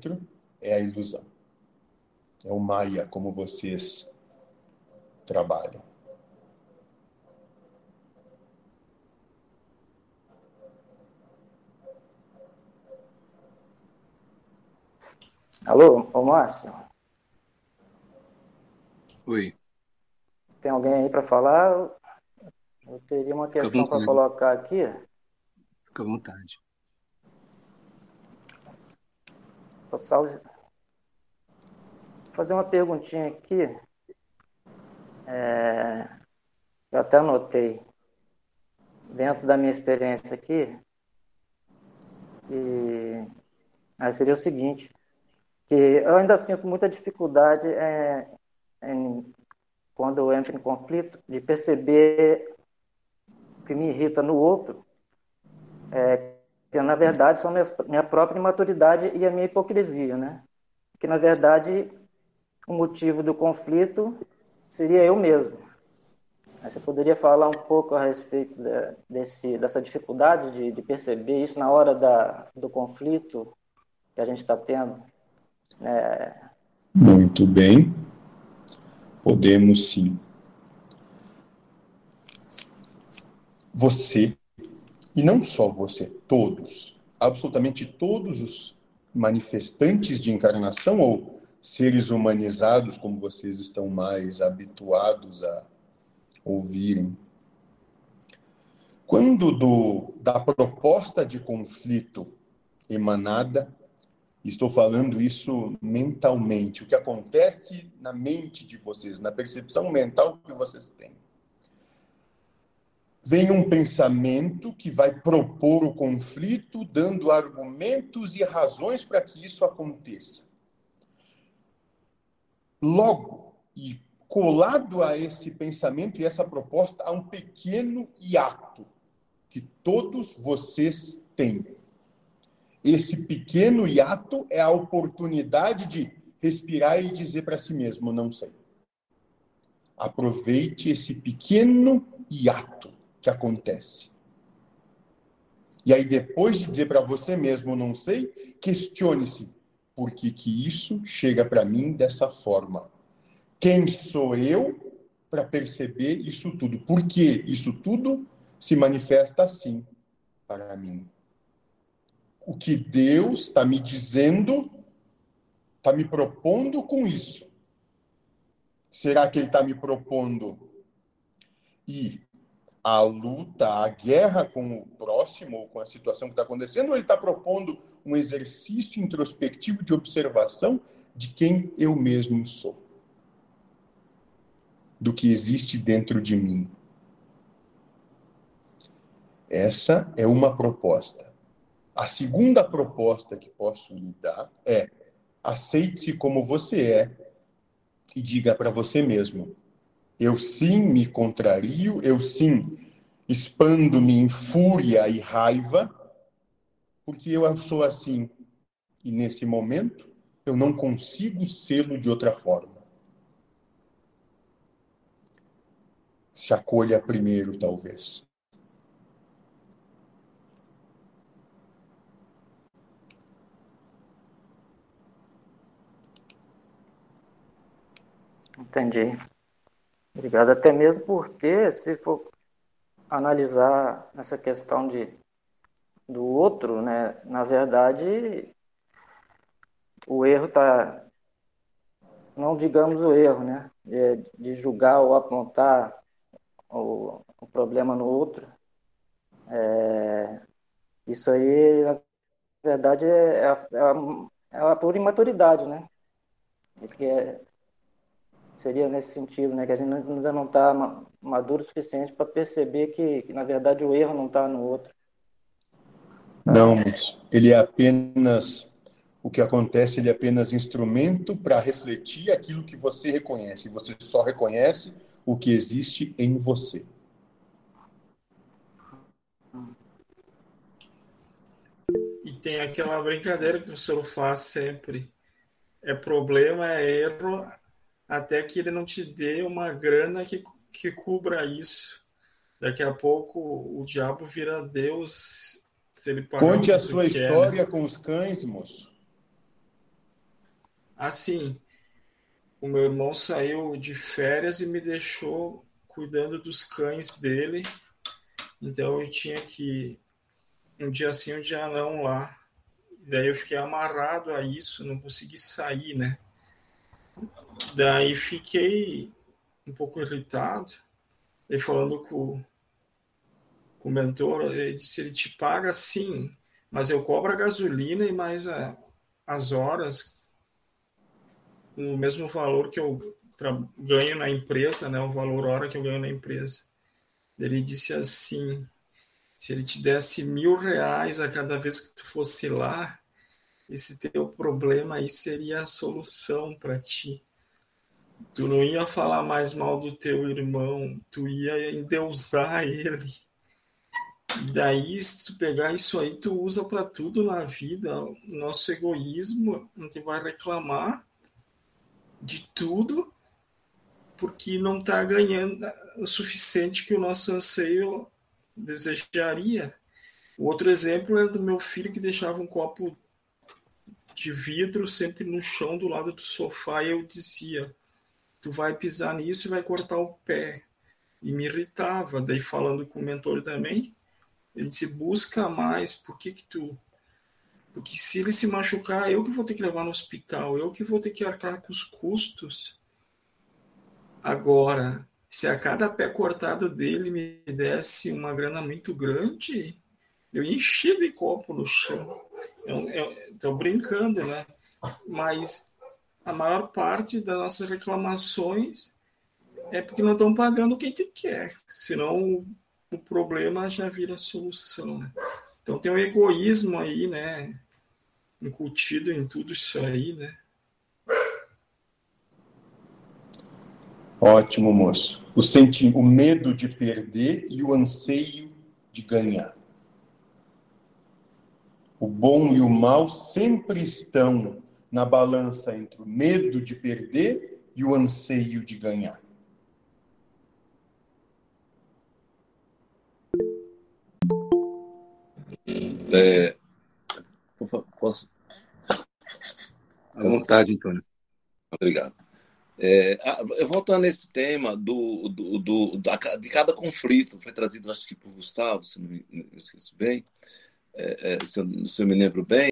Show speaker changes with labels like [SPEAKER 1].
[SPEAKER 1] dentro é a ilusão. É o Maya, como vocês trabalham.
[SPEAKER 2] Alô, ô Márcio?
[SPEAKER 3] Oi.
[SPEAKER 2] Tem alguém aí para falar? Eu teria uma questão para colocar aqui.
[SPEAKER 3] Fica à vontade.
[SPEAKER 2] Vou fazer uma perguntinha aqui. É... Eu até anotei. Dentro da minha experiência aqui, e aí seria o seguinte, que eu ainda sinto muita dificuldade é, em, quando eu entro em conflito, de perceber o que me irrita no outro, é, que na verdade são minha, minha própria imaturidade e a minha hipocrisia, né? Que na verdade o motivo do conflito seria eu mesmo. Você poderia falar um pouco a respeito de, desse, dessa dificuldade de, de, perceber isso na hora da, do conflito que a gente está tendo?
[SPEAKER 1] É... Muito bem. Podemos sim. Você, e não só você, todos, absolutamente todos os manifestantes de encarnação ou seres humanizados, como vocês estão mais habituados a ouvirem. Quando do, da proposta de conflito emanada Estou falando isso mentalmente, o que acontece na mente de vocês, na percepção mental que vocês têm. Vem um pensamento que vai propor o conflito, dando argumentos e razões para que isso aconteça. Logo, e colado a esse pensamento e essa proposta, há um pequeno hiato que todos vocês têm esse pequeno hiato é a oportunidade de respirar e dizer para si mesmo: não sei. Aproveite esse pequeno hiato que acontece. E aí, depois de dizer para você mesmo, não sei, questione-se: por que, que isso chega para mim dessa forma? Quem sou eu para perceber isso tudo? Por que isso tudo se manifesta assim para mim? o que Deus está me dizendo, está me propondo com isso. Será que Ele está me propondo ir à luta, à guerra com o próximo ou com a situação que está acontecendo, ou Ele está propondo um exercício introspectivo de observação de quem eu mesmo sou? Do que existe dentro de mim. Essa é uma proposta. A segunda proposta que posso lhe dar é: aceite-se como você é e diga para você mesmo: eu sim me contrario, eu sim expando-me em fúria e raiva, porque eu sou assim. E nesse momento, eu não consigo sê-lo de outra forma. Se acolha primeiro, talvez.
[SPEAKER 2] Entendi. Obrigado. Até mesmo porque, se for analisar essa questão de, do outro, né, na verdade, o erro está. Não digamos o erro, né? De, de julgar ou apontar o, o problema no outro. É, isso aí, na verdade, é é a, é a pura imaturidade, né? Que é, seria nesse sentido, né? Que a gente ainda não está maduro o suficiente para perceber que, que, na verdade, o erro não está no outro.
[SPEAKER 1] Não, ele é apenas o que acontece, ele é apenas instrumento para refletir aquilo que você reconhece. Você só reconhece o que existe em você.
[SPEAKER 4] E tem aquela brincadeira que o senhor faz sempre. É problema, é erro, até que ele não te dê uma grana que, que cubra isso. Daqui a pouco o diabo vira Deus se ele
[SPEAKER 1] pagar Conte a sua quer, história né? com os cães, moço.
[SPEAKER 4] Assim, o meu irmão saiu de férias e me deixou cuidando dos cães dele. Então eu tinha que um dia sim, um dia não lá. Daí eu fiquei amarrado a isso, não consegui sair, né? Daí fiquei um pouco irritado. E falando com, com o mentor, ele disse: ele te paga sim, mas eu cobro a gasolina e mais a, as horas, o mesmo valor que eu ganho na empresa, né? O valor hora que eu ganho na empresa. Ele disse assim: se ele te desse mil reais a cada vez que tu fosse lá, esse teu problema aí seria a solução para ti. Tu não ia falar mais mal do teu irmão, tu ia endeusar ele. E daí, se tu pegar isso aí, tu usa para tudo na vida. Nosso egoísmo, a gente vai reclamar de tudo porque não está ganhando o suficiente que o nosso anseio desejaria. O outro exemplo é do meu filho que deixava um copo de vidro sempre no chão do lado do sofá e eu dizia: Tu vai pisar nisso e vai cortar o pé. E me irritava. Daí, falando com o mentor também, ele disse: Busca mais, por que, que tu. Porque se ele se machucar, eu que vou ter que levar no hospital, eu que vou ter que arcar com os custos. Agora, se a cada pé cortado dele me desse uma grana muito grande, eu enchi de copo no chão. Estou brincando, né? Mas a maior parte das nossas reclamações é porque não estão pagando o que a gente quer, senão o problema já vira solução. Né? Então tem um egoísmo aí, né? Incutido em tudo isso aí, né?
[SPEAKER 1] Ótimo, moço. O, senti o medo de perder e o anseio de ganhar. O bom e o mal sempre estão na balança entre o medo de perder e o anseio de ganhar.
[SPEAKER 5] É, posso?
[SPEAKER 3] À vontade, Antônio.
[SPEAKER 5] Obrigado. É, voltando nesse tema do, do, do da, de cada conflito, foi trazido, acho que por Gustavo, se não me, esqueço bem, é, se, eu, se eu me lembro bem,